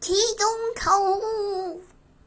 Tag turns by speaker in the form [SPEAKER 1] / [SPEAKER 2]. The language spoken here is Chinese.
[SPEAKER 1] 其中错误。